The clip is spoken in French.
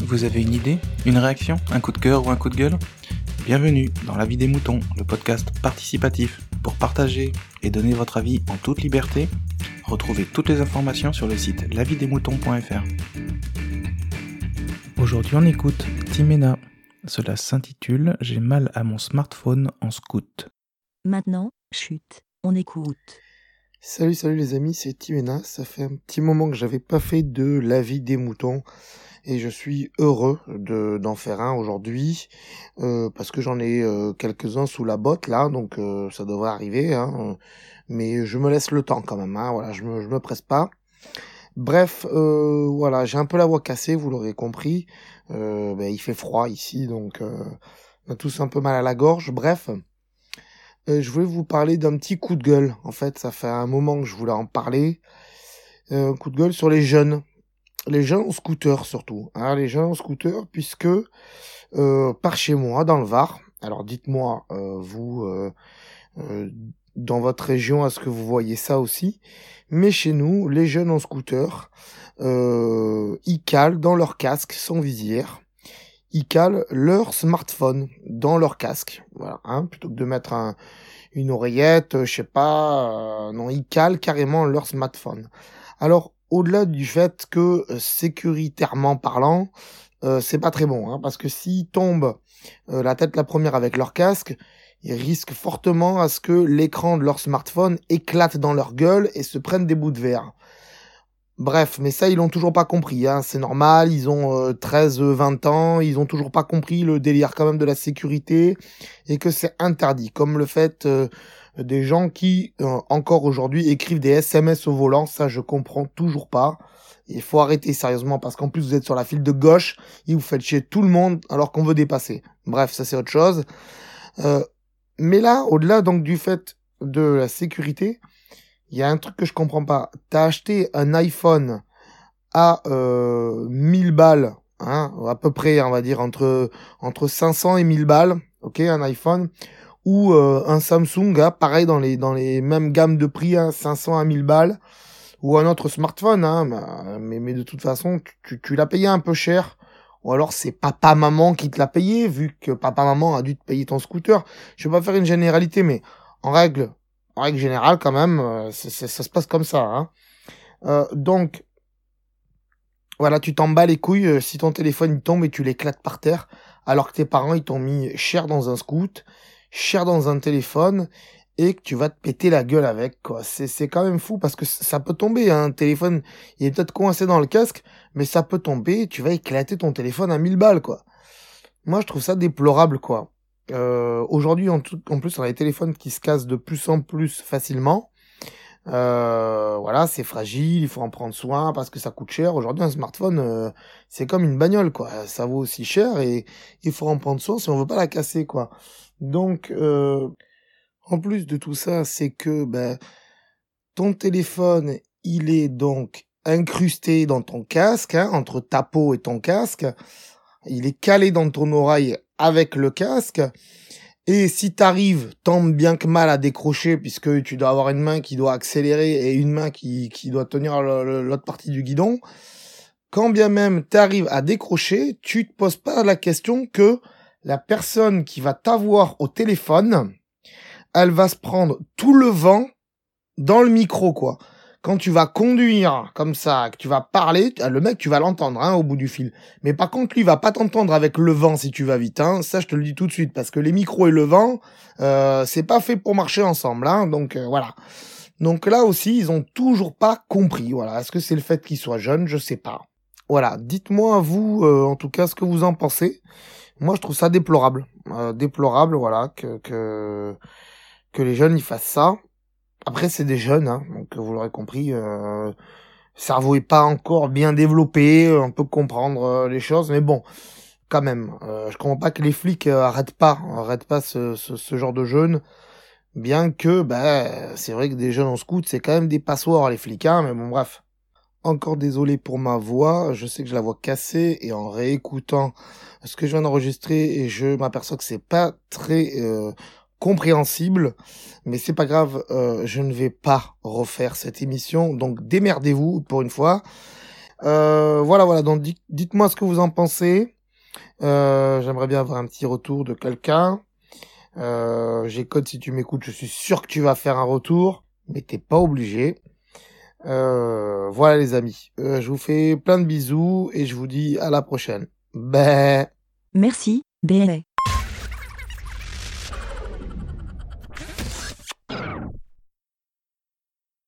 Vous avez une idée Une réaction Un coup de cœur ou un coup de gueule? Bienvenue dans La vie des moutons, le podcast participatif pour partager et donner votre avis en toute liberté. Retrouvez toutes les informations sur le site lavidesmoutons.fr. Aujourd'hui on écoute Timena. Cela s'intitule J'ai mal à mon smartphone en scout. Maintenant, chute, on écoute. Salut, salut les amis, c'est Timena. Ça fait un petit moment que j'avais pas fait de la vie des moutons et je suis heureux de d'en faire un aujourd'hui euh, parce que j'en ai euh, quelques-uns sous la botte là, donc euh, ça devrait arriver. Hein, mais je me laisse le temps quand même. Hein, voilà, je me je me presse pas. Bref, voilà, j'ai un peu la voix cassée, vous l'aurez compris. Ben, il fait froid ici, donc on a tous un peu mal à la gorge. Bref. Euh, je voulais vous parler d'un petit coup de gueule. En fait, ça fait un moment que je voulais en parler. Euh, un coup de gueule sur les jeunes. Les jeunes en scooter surtout. Hein, les jeunes en scooter, puisque euh, par chez moi, dans le Var, alors dites-moi, vous, dans votre région, est-ce que vous voyez ça aussi? Mais chez nous, les jeunes en scooter, ils calent dans leur casque sans visière ils calent leur smartphone dans leur casque. Voilà, hein, plutôt que de mettre un, une oreillette, euh, je sais pas, euh, non, ils calent carrément leur smartphone. Alors, au-delà du fait que euh, sécuritairement parlant, c'est pas très bon, hein, parce que s'ils tombent la tête la première avec leur casque, ils risquent fortement à ce que l'écran de leur smartphone éclate dans leur gueule et se prenne des bouts de verre. Bref, mais ça, ils l'ont toujours pas compris. Hein. C'est normal, ils ont 13, euh, 20 ans, ils ont toujours pas compris le délire quand même de la sécurité et que c'est interdit. Comme le fait euh, des gens qui, euh, encore aujourd'hui, écrivent des SMS au volant, ça, je comprends toujours pas. Il faut arrêter sérieusement parce qu'en plus, vous êtes sur la file de gauche et vous faites chier tout le monde alors qu'on veut dépasser. Bref, ça, c'est autre chose. mais là, au-delà donc du fait de la sécurité, il y a un truc que je comprends pas. T'as acheté un iPhone à euh, 1000 balles, hein, à peu près, on va dire entre entre 500 et 1000 balles, ok, un iPhone, ou euh, un Samsung, hein, pareil dans les dans les mêmes gammes de prix, hein, 500 à 1000 balles, ou un autre smartphone, hein, bah, mais mais de toute façon, tu, tu l'as payé un peu cher. Ou alors c'est papa maman qui te l'a payé, vu que papa maman a dû te payer ton scooter. Je vais pas faire une généralité, mais en règle, en règle générale, quand même, euh, ça se passe comme ça. Hein. Euh, donc, voilà, tu t'en bats les couilles euh, si ton téléphone tombe et tu l'éclates par terre, alors que tes parents ils t'ont mis cher dans un scoot, cher dans un téléphone, et que tu vas te péter la gueule avec. quoi. C'est quand même fou parce que ça peut tomber. Hein. Un téléphone, il est peut-être coincé dans le casque, mais ça peut tomber. Tu vas éclater ton téléphone à 1000 balles, quoi. Moi, je trouve ça déplorable, quoi. Euh, Aujourd'hui, en, en, plus, on a les téléphones qui se cassent de plus en plus facilement. Euh, voilà, c'est fragile, il faut en prendre soin parce que ça coûte cher. Aujourd'hui, un smartphone, euh, c'est comme une bagnole, quoi. Ça vaut aussi cher et il faut en prendre soin si on veut pas la casser, quoi. Donc, euh, en plus de tout ça, c'est que ben, ton téléphone, il est donc incrusté dans ton casque, hein, entre ta peau et ton casque. Il est calé dans ton oreille avec le casque. Et si t'arrives tant bien que mal à décrocher, puisque tu dois avoir une main qui doit accélérer et une main qui, qui doit tenir l'autre partie du guidon, quand bien même t'arrives à décrocher, tu te poses pas la question que la personne qui va t'avoir au téléphone, elle va se prendre tout le vent dans le micro, quoi quand tu vas conduire comme ça, que tu vas parler, le mec, tu vas l'entendre hein, au bout du fil. Mais par contre, lui, il va pas t'entendre avec le vent si tu vas vite. Hein. Ça, je te le dis tout de suite, parce que les micros et le vent, euh, c'est pas fait pour marcher ensemble. Hein. Donc euh, voilà. Donc là aussi, ils ont toujours pas compris. Voilà. Est-ce que c'est le fait qu'ils soient jeunes? Je sais pas. Voilà. Dites-moi vous, euh, en tout cas, ce que vous en pensez. Moi, je trouve ça déplorable. Euh, déplorable, voilà, que, que que les jeunes ils fassent ça. Après, c'est des jeunes, hein, donc vous l'aurez compris, euh, cerveau est pas encore bien développé, on peut comprendre euh, les choses, mais bon, quand même, euh, je comprends pas que les flics euh, arrêtent pas, arrêtent pas ce, ce, genre de jeunes, bien que, bah, c'est vrai que des jeunes en scout, c'est quand même des passoires les flics, hein, mais bon, bref. Encore désolé pour ma voix, je sais que je la vois cassée et en réécoutant ce que je viens d'enregistrer et je m'aperçois que c'est pas très euh, compréhensible, mais c'est pas grave, euh, je ne vais pas refaire cette émission, donc démerdez-vous pour une fois. Euh, voilà, voilà. Donc dites- dites-moi ce que vous en pensez. Euh, J'aimerais bien avoir un petit retour de quelqu'un. J'ai code si tu m'écoutes. Je suis sûr que tu vas faire un retour, mais t'es pas obligé. Voilà les amis. Je vous fais plein de bisous et je vous dis à la prochaine. Merci, BLA.